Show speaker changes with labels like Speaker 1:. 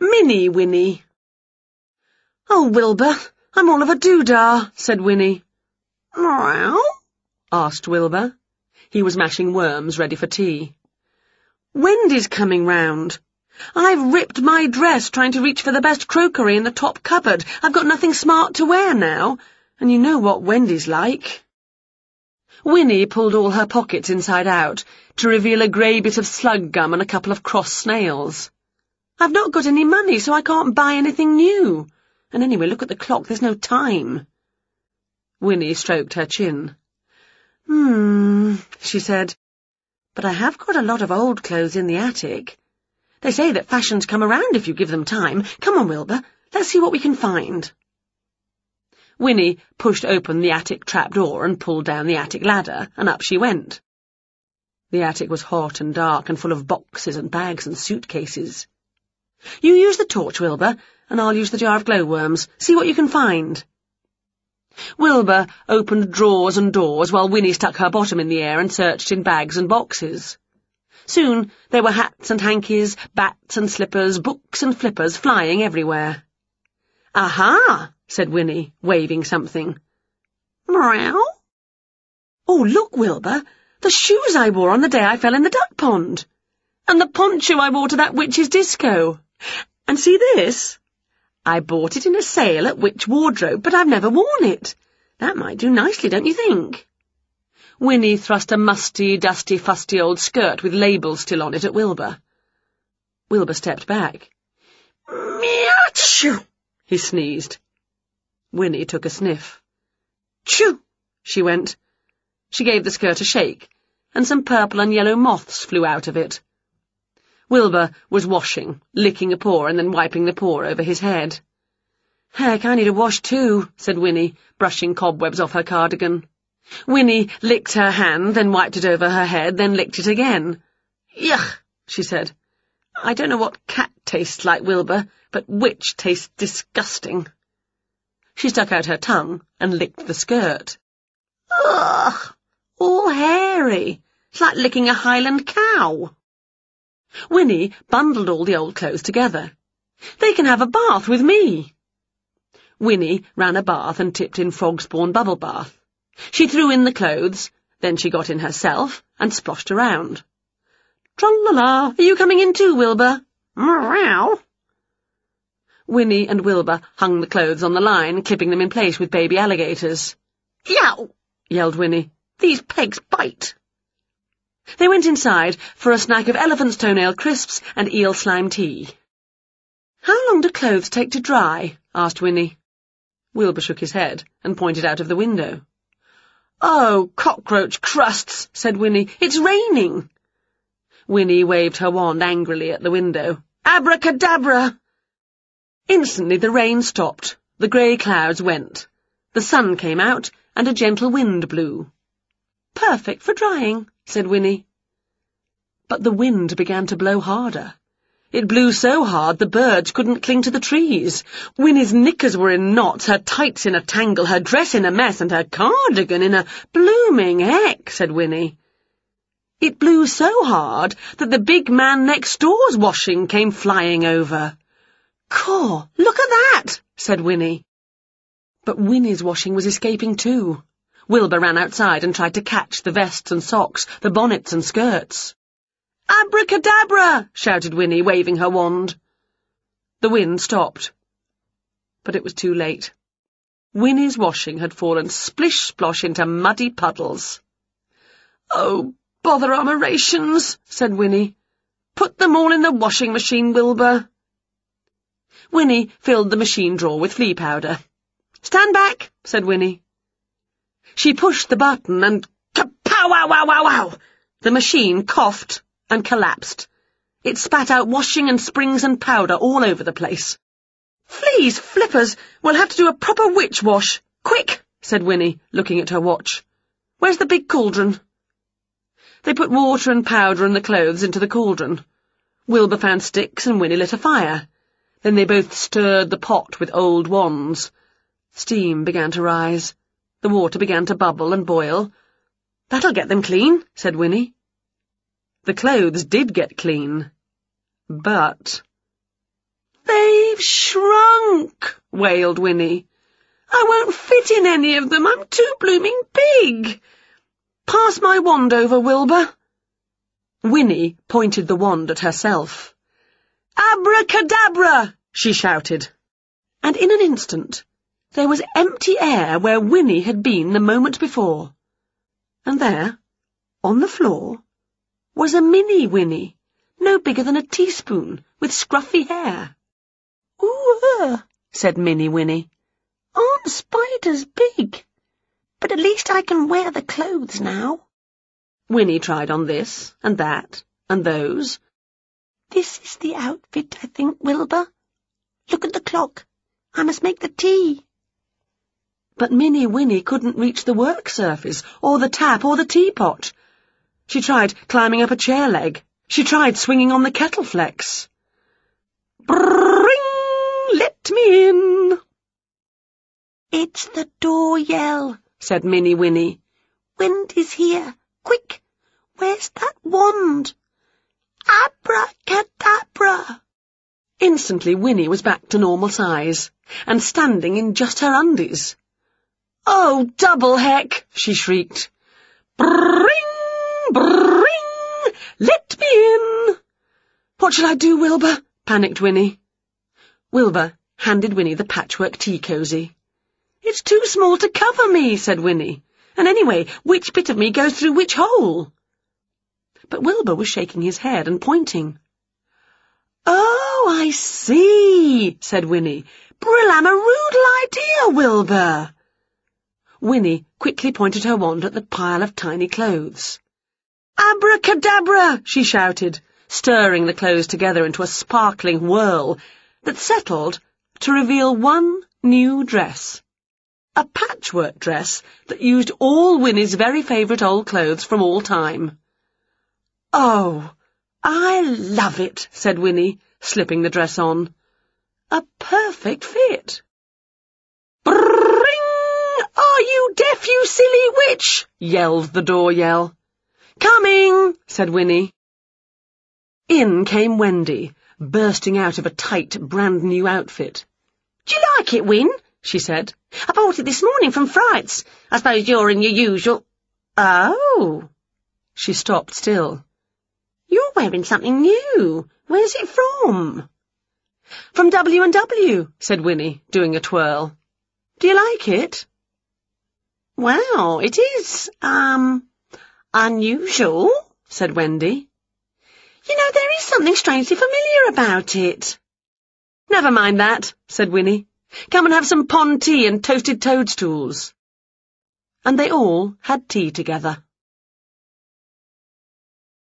Speaker 1: Mini Winnie. Oh, Wilbur, I'm all of a doodah, said Winnie.
Speaker 2: Meow?
Speaker 1: asked Wilbur. He was mashing worms ready for tea. Wendy's coming round. I've ripped my dress trying to reach for the best crockery in the top cupboard. I've got nothing smart to wear now, and you know what Wendy's like. Winnie pulled all her pockets inside out to reveal a grey bit of slug gum and a couple of cross snails. I've not got any money, so I can't buy anything new. And anyway, look at the clock, there's no time. Winnie stroked her chin. Hmm, she said. But I have got a lot of old clothes in the attic. They say that fashions come around if you give them time. Come on, Wilbur, let's see what we can find. Winnie pushed open the attic trapdoor and pulled down the attic ladder, and up she went. The attic was hot and dark and full of boxes and bags and suitcases. You use the torch, Wilbur, and I'll use the jar of glowworms. See what you can find. Wilbur opened drawers and doors while Winnie stuck her bottom in the air and searched in bags and boxes. Soon there were hats and hankies, bats and slippers, books and flippers flying everywhere. Aha! said Winnie, waving something.
Speaker 2: Meow?
Speaker 1: Oh, look, Wilbur, the shoes I wore on the day I fell in the duck pond. And the poncho I wore to that witch's disco. And see this? I bought it in a sale at Witch Wardrobe, but I've never worn it. That might do nicely, don't you think? Winnie thrust a musty, dusty, fusty old skirt with labels still on it at Wilbur. Wilbur stepped back.
Speaker 2: Meow!
Speaker 1: he sneezed. Winnie took a sniff.
Speaker 2: Choo!
Speaker 1: she went. She gave the skirt a shake, and some purple and yellow moths flew out of it. Wilbur was washing, licking a paw and then wiping the paw over his head. Heck, I need a wash too, said Winnie, brushing cobwebs off her cardigan. Winnie licked her hand, then wiped it over her head, then licked it again. Yuck, she said. I don't know what cat tastes like, Wilbur, but witch tastes disgusting. She stuck out her tongue and licked the skirt. Ugh! All hairy. It's like licking a Highland cow. Winnie bundled all the old clothes together. They can have a bath with me. Winnie ran a bath and tipped in frog spawn bubble bath. She threw in the clothes, then she got in herself and splashed around. Tra-la-la, are you coming in too, Wilbur?
Speaker 2: Meow!
Speaker 1: Winnie and Wilbur hung the clothes on the line, clipping them in place with baby alligators.
Speaker 2: Yow!
Speaker 1: yelled Winnie.
Speaker 2: These pegs bite.
Speaker 1: They went inside for a snack of elephant's toenail crisps and eel slime tea. How long do clothes take to dry? asked Winnie. Wilbur shook his head and pointed out of the window. Oh, cockroach crusts, said Winnie. It's raining. Winnie waved her wand angrily at the window. Abracadabra! Instantly the rain stopped, the grey clouds went, the sun came out, and a gentle wind blew. Perfect for drying, said Winnie. But the wind began to blow harder. It blew so hard the birds couldn't cling to the trees. Winnie's knickers were in knots, her tights in a tangle, her dress in a mess, and her cardigan in a blooming heck, said Winnie. It blew so hard that the big man next door's washing came flying over. Caw, look at that, said Winnie. But Winnie's washing was escaping too. Wilbur ran outside and tried to catch the vests and socks, the bonnets and skirts. Abracadabra! shouted Winnie, waving her wand. The wind stopped. But it was too late. Winnie's washing had fallen splish-splosh into muddy puddles. Oh, bother our rations, said Winnie. Put them all in the washing machine, Wilbur. Winnie filled the machine drawer with flea powder. Stand back, said Winnie. She pushed the button and kapow wow wow wow wow! The machine coughed and collapsed. It spat out washing and springs and powder all over the place. Fleas, flippers, we'll have to do a proper witch wash. Quick, said Winnie, looking at her watch. Where's the big cauldron? They put water and powder and the clothes into the cauldron. Wilbur found sticks and Winnie lit a fire. Then they both stirred the pot with old wands. Steam began to rise. The water began to bubble and boil. That'll get them clean, said Winnie. The clothes did get clean. But... They've shrunk, wailed Winnie. I won't fit in any of them. I'm too blooming big. Pass my wand over, Wilbur. Winnie pointed the wand at herself. Abracadabra! she shouted. And in an instant, there was empty air where Winnie had been the moment before. And there, on the floor, was a mini Winnie, no bigger than a teaspoon, with scruffy hair.
Speaker 2: Ooh,
Speaker 1: said Mini Winnie.
Speaker 2: Aren't spiders big? But at least I can wear the clothes now.
Speaker 1: Winnie tried on this, and that, and those.
Speaker 2: This is the outfit, I think, Wilbur. Look at the clock. I must make the tea.
Speaker 1: But Mini Winnie couldn't reach the work surface, or the tap, or the teapot. She tried climbing up a chair leg. She tried swinging on the kettle flex. Bring! Let me in!
Speaker 2: It's the door yell,
Speaker 1: said Mini Winnie.
Speaker 2: Wendy's here. Quick! Where's that wand? Abracadabra!
Speaker 1: Instantly Winnie was back to normal size, and standing in just her undies. Oh, double heck! she shrieked. Bring! Bring! Let me in! What shall I do, Wilbur? panicked Winnie. Wilbur handed Winnie the patchwork tea cosy. It's too small to cover me, said Winnie. And anyway, which bit of me goes through which hole? But Wilbur was shaking his head and pointing. Oh, I see, said Winnie. Brill-am-a-roodle idea, Wilbur. Winnie quickly pointed her wand at the pile of tiny clothes. Abracadabra, she shouted, stirring the clothes together into a sparkling whirl that settled to reveal one new dress. A patchwork dress that used all Winnie's very favourite old clothes from all time. Oh, I love it, said Winnie, slipping the dress on. A perfect fit. Bring! Are you deaf, you silly witch? yelled the door yell. Coming, said Winnie. In came Wendy, bursting out of a tight, brand-new outfit.
Speaker 2: Do you like it, Win? she said. I bought it this morning from Fright's. I suppose you're in your usual...
Speaker 1: Oh! She stopped still.
Speaker 2: You're wearing something new. Where's it from?
Speaker 1: From W&W, said Winnie, doing a twirl. Do you like it?
Speaker 2: Well, it is, um, unusual,
Speaker 1: said Wendy.
Speaker 2: You know, there is something strangely familiar about it.
Speaker 1: Never mind that, said Winnie. Come and have some pond tea and toasted toadstools. And they all had tea together.